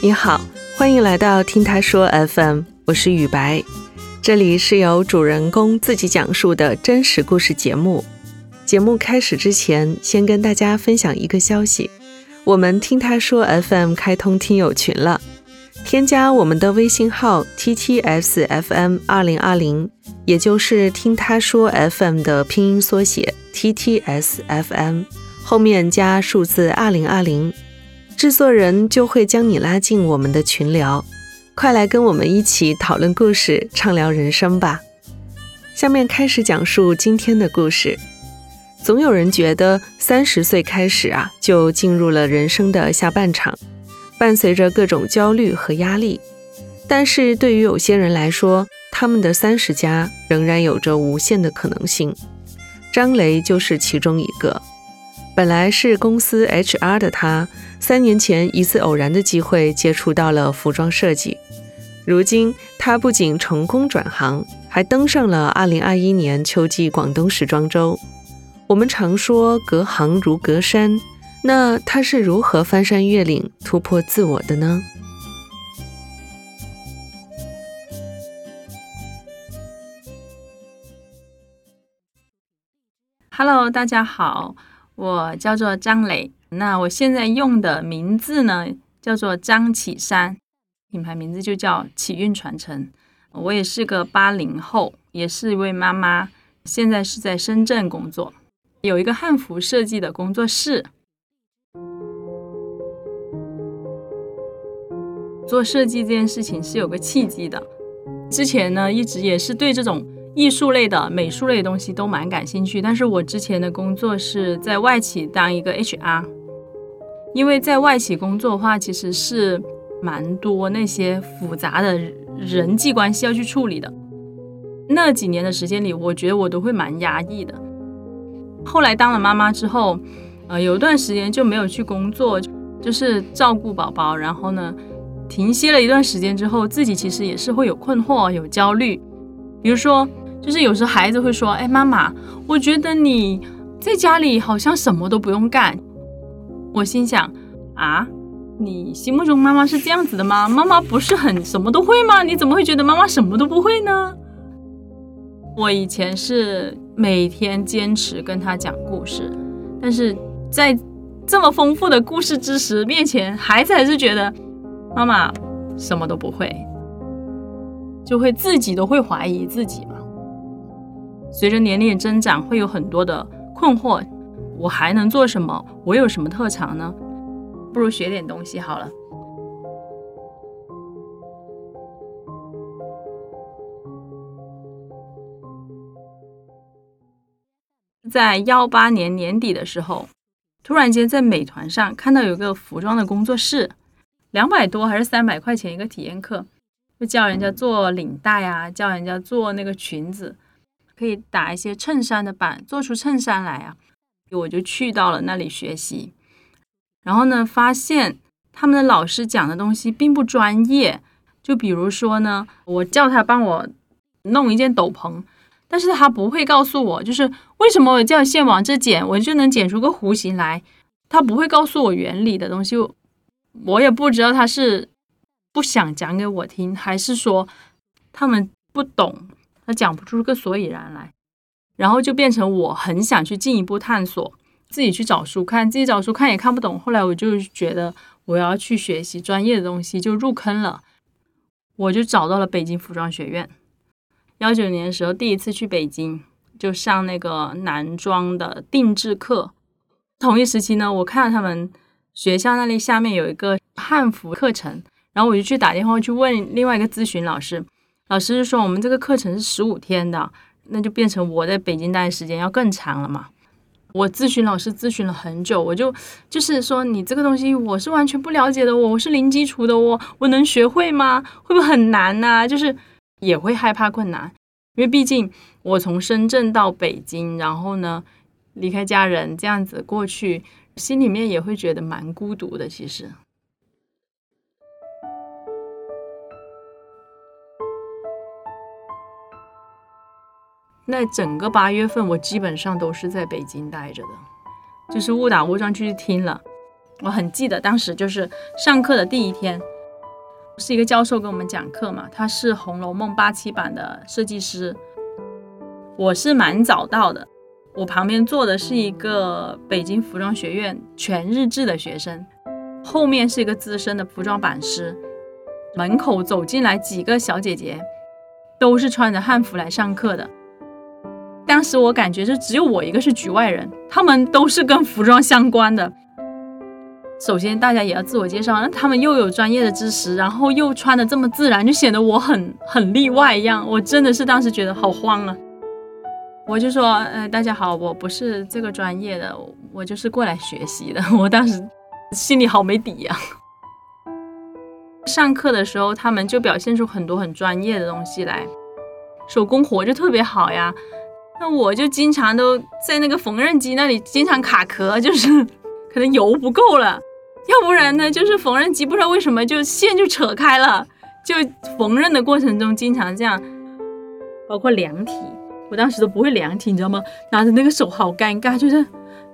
你好，欢迎来到听他说 FM，我是雨白，这里是由主人公自己讲述的真实故事节目。节目开始之前，先跟大家分享一个消息：我们听他说 FM 开通听友群了，添加我们的微信号 TTSFM 二零二零，也就是听他说 FM 的拼音缩写 TTSFM，后面加数字二零二零。制作人就会将你拉进我们的群聊，快来跟我们一起讨论故事、畅聊人生吧。下面开始讲述今天的故事。总有人觉得三十岁开始啊，就进入了人生的下半场，伴随着各种焦虑和压力。但是对于有些人来说，他们的三十加仍然有着无限的可能性。张雷就是其中一个。本来是公司 HR 的他，三年前一次偶然的机会接触到了服装设计。如今他不仅成功转行，还登上了2021年秋季广东时装周。我们常说隔行如隔山，那他是如何翻山越岭、突破自我的呢？Hello，大家好。我叫做张磊，那我现在用的名字呢叫做张启山，品牌名字就叫启运传承。我也是个八零后，也是一位妈妈，现在是在深圳工作，有一个汉服设计的工作室。做设计这件事情是有个契机的，之前呢一直也是对这种。艺术类的、美术类的东西都蛮感兴趣，但是我之前的工作是在外企当一个 HR，因为在外企工作的话，其实是蛮多那些复杂的人际关系要去处理的。那几年的时间里，我觉得我都会蛮压抑的。后来当了妈妈之后，呃，有一段时间就没有去工作，就是照顾宝宝，然后呢，停歇了一段时间之后，自己其实也是会有困惑、有焦虑，比如说。就是有时候孩子会说：“哎，妈妈，我觉得你在家里好像什么都不用干。”我心想：“啊，你心目中妈妈是这样子的吗？妈妈不是很什么都会吗？你怎么会觉得妈妈什么都不会呢？”我以前是每天坚持跟他讲故事，但是在这么丰富的故事知识面前，孩子还是觉得妈妈什么都不会，就会自己都会怀疑自己嘛。随着年龄的增长，会有很多的困惑。我还能做什么？我有什么特长呢？不如学点东西好了。在幺八年年底的时候，突然间在美团上看到有个服装的工作室，两百多还是三百块钱一个体验课，就教人家做领带啊，教人家做那个裙子。可以打一些衬衫的版，做出衬衫来啊！我就去到了那里学习，然后呢，发现他们的老师讲的东西并不专业。就比如说呢，我叫他帮我弄一件斗篷，但是他不会告诉我，就是为什么我叫线往这剪，我就能剪出个弧形来。他不会告诉我原理的东西，我也不知道他是不想讲给我听，还是说他们不懂。他讲不出个所以然来，然后就变成我很想去进一步探索，自己去找书看，自己找书看也看不懂。后来我就觉得我要去学习专业的东西，就入坑了。我就找到了北京服装学院。幺九年的时候第一次去北京，就上那个男装的定制课。同一时期呢，我看到他们学校那里下面有一个汉服课程，然后我就去打电话去问另外一个咨询老师。老师就说：“我们这个课程是十五天的，那就变成我在北京待的时间要更长了嘛。”我咨询老师咨询了很久，我就就是说：“你这个东西我是完全不了解的，我我是零基础的，我我能学会吗？会不会很难呢？就是也会害怕困难，因为毕竟我从深圳到北京，然后呢离开家人这样子过去，心里面也会觉得蛮孤独的。其实。”那整个八月份，我基本上都是在北京待着的，就是误打误撞去听了。我很记得当时就是上课的第一天，是一个教授给我们讲课嘛，他是《红楼梦》八七版的设计师。我是蛮早到的，我旁边坐的是一个北京服装学院全日制的学生，后面是一个资深的服装版师。门口走进来几个小姐姐，都是穿着汉服来上课的。当时我感觉就只有我一个是局外人，他们都是跟服装相关的。首先大家也要自我介绍，那他们又有专业的知识，然后又穿的这么自然，就显得我很很例外一样。我真的是当时觉得好慌啊。我就说，呃，大家好，我不是这个专业的，我就是过来学习的。我当时心里好没底呀。上课的时候，他们就表现出很多很专业的东西来，手工活就特别好呀。那我就经常都在那个缝纫机那里经常卡壳，就是可能油不够了，要不然呢，就是缝纫机不知道为什么就线就扯开了，就缝纫的过程中经常这样，包括量体。我当时都不会量体，你知道吗？拿着那个手好尴尬，觉得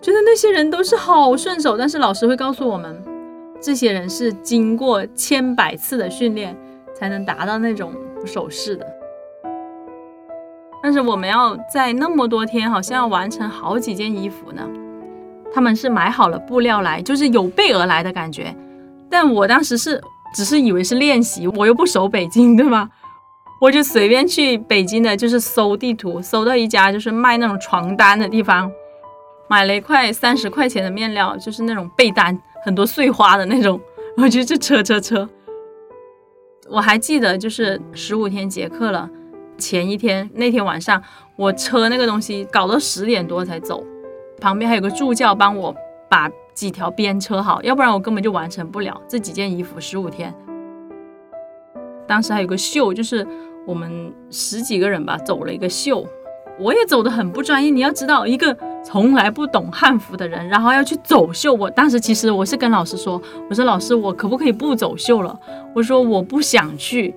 觉得那些人都是好顺手，但是老师会告诉我们，这些人是经过千百次的训练才能达到那种手势的。但是我们要在那么多天，好像要完成好几件衣服呢。他们是买好了布料来，就是有备而来的感觉。但我当时是只是以为是练习，我又不熟北京，对吗？我就随便去北京的，就是搜地图，搜到一家就是卖那种床单的地方，买了一块三十块钱的面料，就是那种被单，很多碎花的那种，我就去车车车。我还记得，就是十五天结课了，前一天那天晚上，我车那个东西搞到十点多才走，旁边还有个助教帮我把几条边车好，要不然我根本就完成不了这几件衣服，十五天。当时还有个秀，就是我们十几个人吧，走了一个秀，我也走得很不专业。你要知道，一个从来不懂汉服的人，然后要去走秀。我当时其实我是跟老师说，我说老师，我可不可以不走秀了？我说我不想去。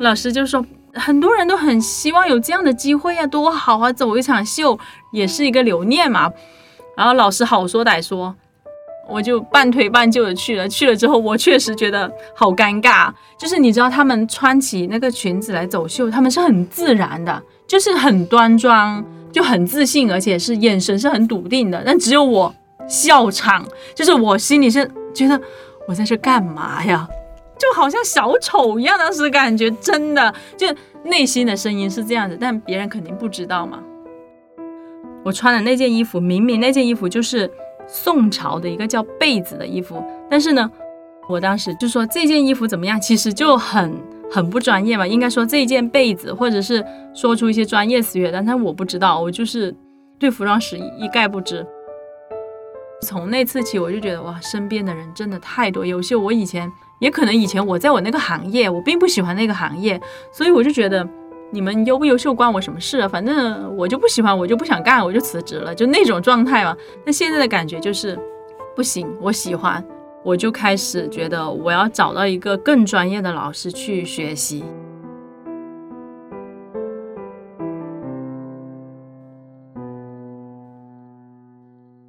老师就说，很多人都很希望有这样的机会呀，多好啊，走一场秀也是一个留念嘛。然后老师好说歹说。我就半推半就的去了，去了之后我确实觉得好尴尬。就是你知道他们穿起那个裙子来走秀，他们是很自然的，就是很端庄，就很自信，而且是眼神是很笃定的。但只有我笑场，就是我心里是觉得我在这干嘛呀？就好像小丑一样，当时感觉真的就内心的声音是这样子，但别人肯定不知道嘛。我穿的那件衣服，明明那件衣服就是。宋朝的一个叫被子的衣服，但是呢，我当时就说这件衣服怎么样？其实就很很不专业嘛。应该说这件被子，或者是说出一些专业词语，但但我不知道，我就是对服装史一概不知。从那次起，我就觉得哇，身边的人真的太多优秀。我以前也可能以前我在我那个行业，我并不喜欢那个行业，所以我就觉得。你们优不优秀关我什么事啊？反正我就不喜欢，我就不想干，我就辞职了，就那种状态嘛。那现在的感觉就是不行，我喜欢，我就开始觉得我要找到一个更专业的老师去学习。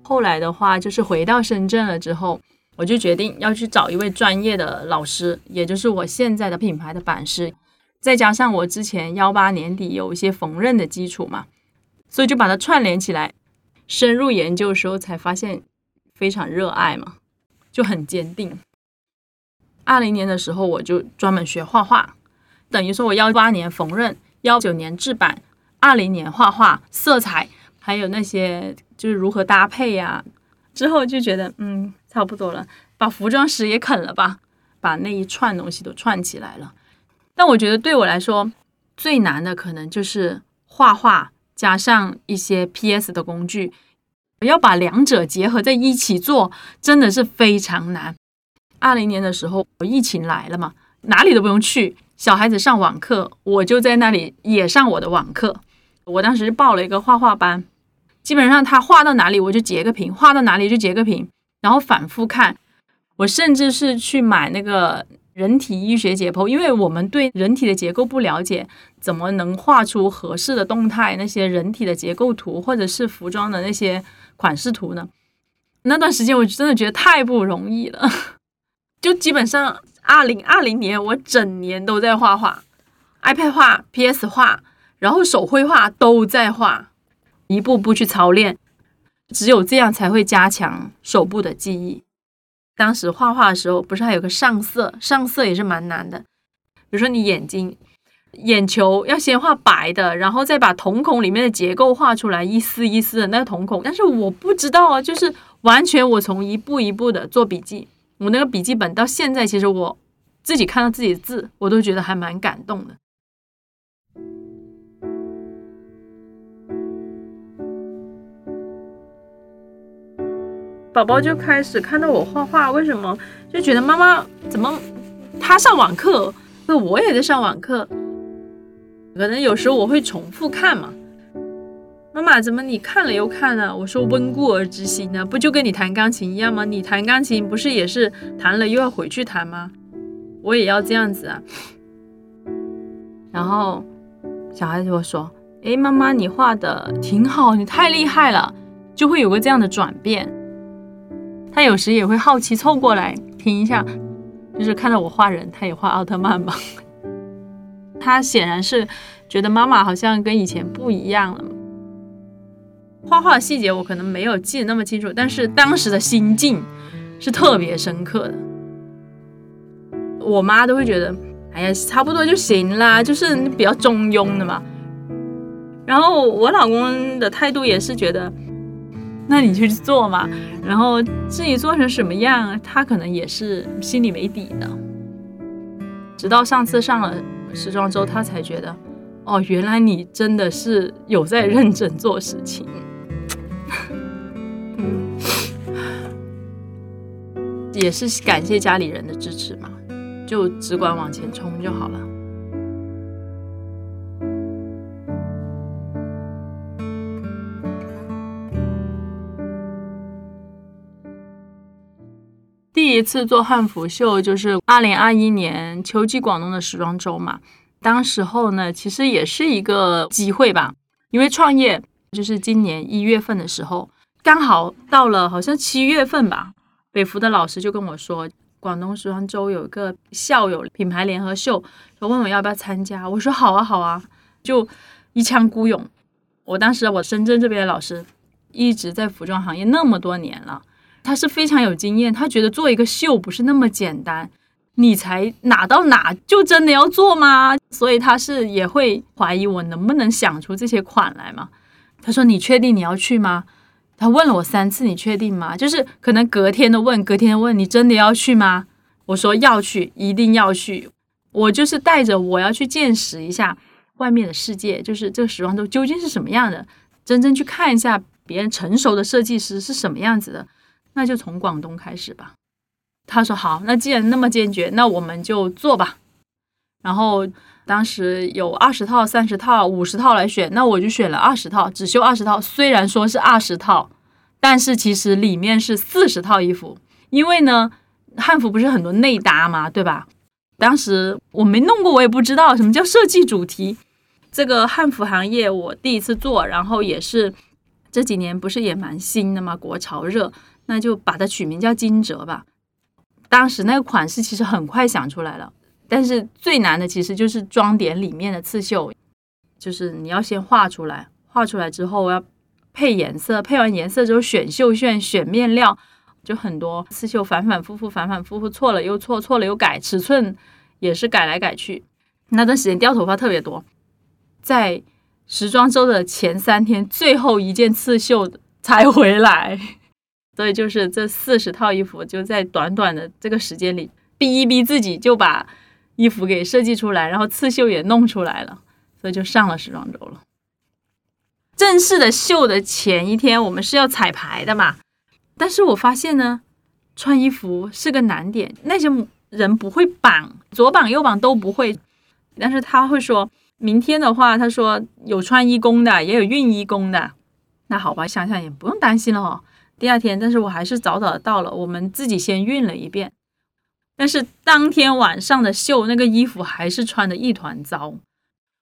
后来的话，就是回到深圳了之后，我就决定要去找一位专业的老师，也就是我现在的品牌的版师。再加上我之前幺八年底有一些缝纫的基础嘛，所以就把它串联起来。深入研究的时候才发现非常热爱嘛，就很坚定。二零年的时候我就专门学画画，等于说我幺八年缝纫，幺九年制版，二零年画画、色彩，还有那些就是如何搭配呀。之后就觉得嗯差不多了，把服装史也啃了吧，把那一串东西都串起来了。但我觉得对我来说最难的可能就是画画加上一些 PS 的工具，要把两者结合在一起做，真的是非常难。二零年的时候，疫情来了嘛，哪里都不用去，小孩子上网课，我就在那里也上我的网课。我当时报了一个画画班，基本上他画到哪里我就截个屏，画到哪里就截个屏，然后反复看。我甚至是去买那个。人体医学解剖，因为我们对人体的结构不了解，怎么能画出合适的动态？那些人体的结构图，或者是服装的那些款式图呢？那段时间我真的觉得太不容易了，就基本上二零二零年我整年都在画画，iPad 画、PS 画，然后手绘画都在画，一步步去操练，只有这样才会加强手部的记忆。当时画画的时候，不是还有个上色，上色也是蛮难的。比如说你眼睛、眼球要先画白的，然后再把瞳孔里面的结构画出来，一丝一丝的那个瞳孔。但是我不知道啊，就是完全我从一步一步的做笔记。我那个笔记本到现在，其实我自己看到自己的字，我都觉得还蛮感动的。宝宝就开始看到我画画，为什么就觉得妈妈怎么他上网课，那我也在上网课，可能有时候我会重复看嘛。妈妈，怎么你看了又看呢？我说温故而知新呢，不就跟你弹钢琴一样吗？你弹钢琴不是也是弹了又要回去弹吗？我也要这样子啊。然后小孩子就说：“哎，妈妈，你画的挺好，你太厉害了。”就会有个这样的转变。他有时也会好奇凑过来听一下，就是看到我画人，他也画奥特曼吧。他显然是觉得妈妈好像跟以前不一样了。画画的细节我可能没有记得那么清楚，但是当时的心境是特别深刻的。我妈都会觉得，哎呀，差不多就行啦，就是比较中庸的嘛。然后我老公的态度也是觉得，那你去做嘛。然后至于做成什么样，他可能也是心里没底的。直到上次上了时装周，他才觉得，哦，原来你真的是有在认真做事情。嗯 也是感谢家里人的支持嘛，就只管往前冲就好了。一次做汉服秀就是二零二一年秋季广东的时装周嘛，当时候呢其实也是一个机会吧，因为创业就是今年一月份的时候，刚好到了好像七月份吧。北服的老师就跟我说，广东时装周有一个校友品牌联合秀，说问我要不要参加。我说好啊，好啊，就一腔孤勇。我当时我深圳这边的老师一直在服装行业那么多年了，他是非常有经验。他觉得做一个秀不是那么简单，你才哪到哪就真的要做吗？所以他是也会怀疑我能不能想出这些款来嘛。他说你确定你要去吗？他问了我三次，你确定吗？就是可能隔天的问，隔天的问，你真的要去吗？我说要去，一定要去。我就是带着我要去见识一下外面的世界，就是这个时装周究竟是什么样的，真正去看一下别人成熟的设计师是什么样子的。那就从广东开始吧。他说好，那既然那么坚决，那我们就做吧。然后。当时有二十套、三十套、五十套来选，那我就选了二十套，只绣二十套。虽然说是二十套，但是其实里面是四十套衣服。因为呢，汉服不是很多内搭嘛，对吧？当时我没弄过，我也不知道什么叫设计主题。这个汉服行业我第一次做，然后也是这几年不是也蛮新的嘛，国潮热，那就把它取名叫金折吧。当时那个款式其实很快想出来了。但是最难的其实就是装点里面的刺绣，就是你要先画出来，画出来之后要配颜色，配完颜色之后选绣线、选面料，就很多刺绣反反复复、反反复复，错了又错，错了又改，尺寸也是改来改去。那段时间掉头发特别多，在时装周的前三天，最后一件刺绣才回来，所以就是这四十套衣服就在短短的这个时间里逼一逼自己就把。衣服给设计出来，然后刺绣也弄出来了，所以就上了时装周了。正式的秀的前一天，我们是要彩排的嘛。但是我发现呢，穿衣服是个难点。那些人不会绑，左绑右绑都不会。但是他会说，明天的话，他说有穿衣工的，也有熨衣工的。那好吧，想想也不用担心了哦。第二天，但是我还是早早的到了，我们自己先熨了一遍。但是当天晚上的秀，那个衣服还是穿的一团糟。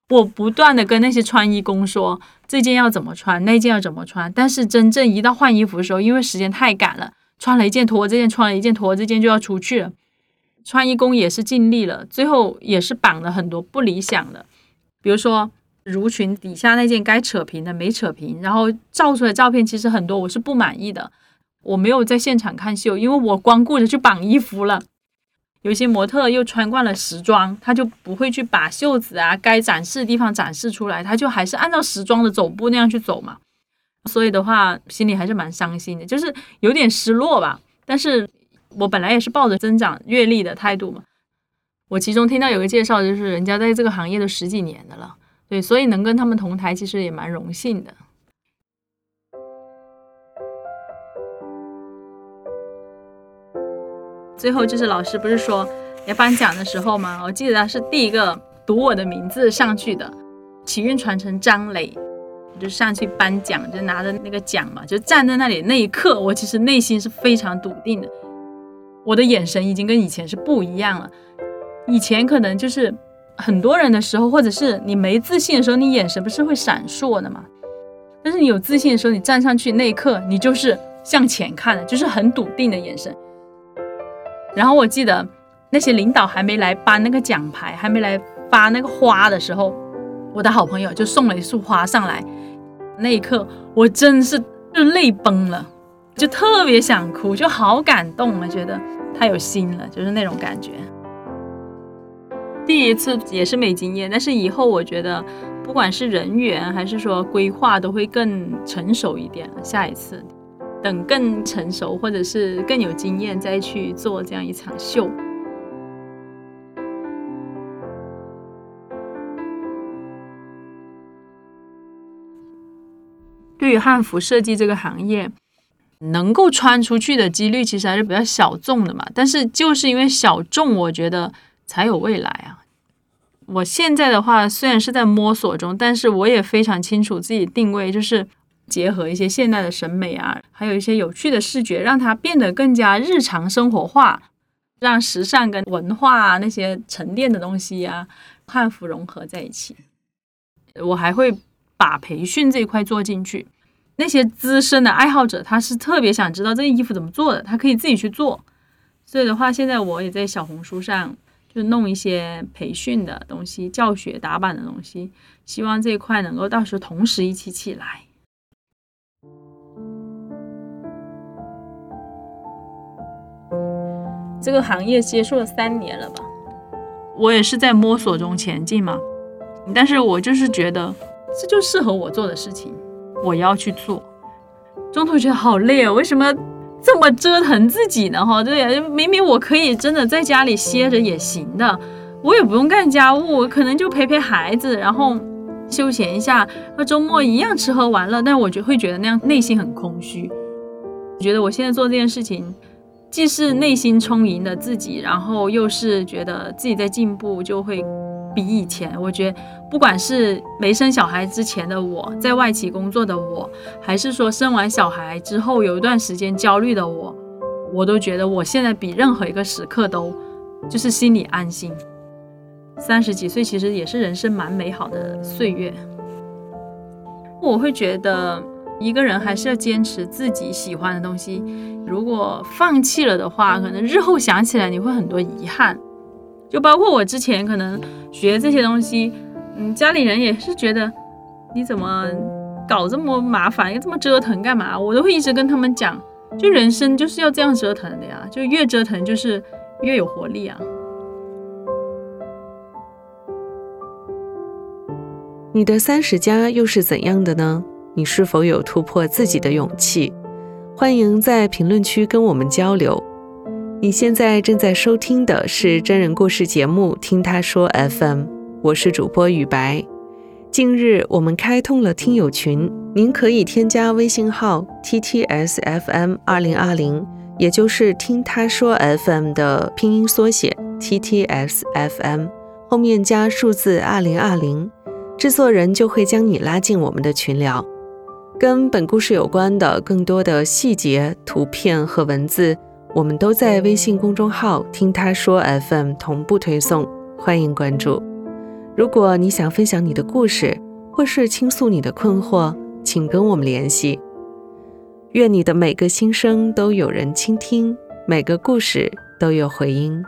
我不断的跟那些穿衣工说这件要怎么穿，那件要怎么穿。但是真正一到换衣服的时候，因为时间太赶了，穿了一件脱这件，穿了一件脱这件就要出去了。穿衣工也是尽力了，最后也是绑了很多不理想的，比如说襦裙底下那件该扯平的没扯平，然后照出来照片其实很多我是不满意的，我没有在现场看秀，因为我光顾着去绑衣服了。有些模特又穿惯了时装，他就不会去把袖子啊该展示的地方展示出来，他就还是按照时装的走步那样去走嘛。所以的话，心里还是蛮伤心的，就是有点失落吧。但是我本来也是抱着增长阅历的态度嘛。我其中听到有个介绍，就是人家在这个行业都十几年的了，对，所以能跟他们同台，其实也蛮荣幸的。最后就是老师不是说要颁奖的时候吗？我记得他是第一个读我的名字上去的，启运传承张磊。我就上去颁奖，就拿着那个奖嘛，就站在那里那一刻，我其实内心是非常笃定的。我的眼神已经跟以前是不一样了。以前可能就是很多人的时候，或者是你没自信的时候，你眼神不是会闪烁的嘛？但是你有自信的时候，你站上去那一刻，你就是向前看的，就是很笃定的眼神。然后我记得那些领导还没来颁那个奖牌，还没来发那个花的时候，我的好朋友就送了一束花上来。那一刻，我真是就泪崩了，就特别想哭，就好感动啊！觉得太有心了，就是那种感觉。第一次也是没经验，但是以后我觉得，不管是人员还是说规划，都会更成熟一点。下一次，等更成熟或者是更有经验，再去做这样一场秀。对于汉服设计这个行业，能够穿出去的几率其实还是比较小众的嘛。但是就是因为小众，我觉得才有未来啊。我现在的话虽然是在摸索中，但是我也非常清楚自己定位，就是结合一些现代的审美啊，还有一些有趣的视觉，让它变得更加日常生活化，让时尚跟文化那些沉淀的东西啊，汉服融合在一起。我还会。把培训这一块做进去，那些资深的爱好者，他是特别想知道这件衣服怎么做的，他可以自己去做。所以的话，现在我也在小红书上就弄一些培训的东西、教学打板的东西，希望这一块能够到时候同时一起起来。这个行业接触了三年了吧，我也是在摸索中前进嘛，但是我就是觉得。这就适合我做的事情，我要去做。中途觉得好累啊，为什么这么折腾自己呢？哈，对，明明我可以真的在家里歇着也行的，我也不用干家务，可能就陪陪孩子，然后休闲一下。那周末一样吃喝玩乐，但我就会觉得那样内心很空虚。我觉得我现在做这件事情，既是内心充盈的自己，然后又是觉得自己在进步，就会。比以前，我觉得不管是没生小孩之前的我，在外企工作的我，还是说生完小孩之后有一段时间焦虑的我，我都觉得我现在比任何一个时刻都就是心里安心。三十几岁其实也是人生蛮美好的岁月。我会觉得一个人还是要坚持自己喜欢的东西，如果放弃了的话，可能日后想起来你会很多遗憾。就包括我之前可能学这些东西，嗯，家里人也是觉得你怎么搞这么麻烦，又这么折腾干嘛？我都会一直跟他们讲，就人生就是要这样折腾的呀，就越折腾就是越有活力啊。你的三十加又是怎样的呢？你是否有突破自己的勇气？欢迎在评论区跟我们交流。你现在正在收听的是真人故事节目《听他说 FM》，我是主播雨白。近日我们开通了听友群，您可以添加微信号 ttsfm 二零二零，也就是听他说 FM 的拼音缩写 ttsfm，后面加数字二零二零，制作人就会将你拉进我们的群聊。跟本故事有关的更多的细节、图片和文字。我们都在微信公众号“听他说 FM” 同步推送，欢迎关注。如果你想分享你的故事，或是倾诉你的困惑，请跟我们联系。愿你的每个心声都有人倾听，每个故事都有回音。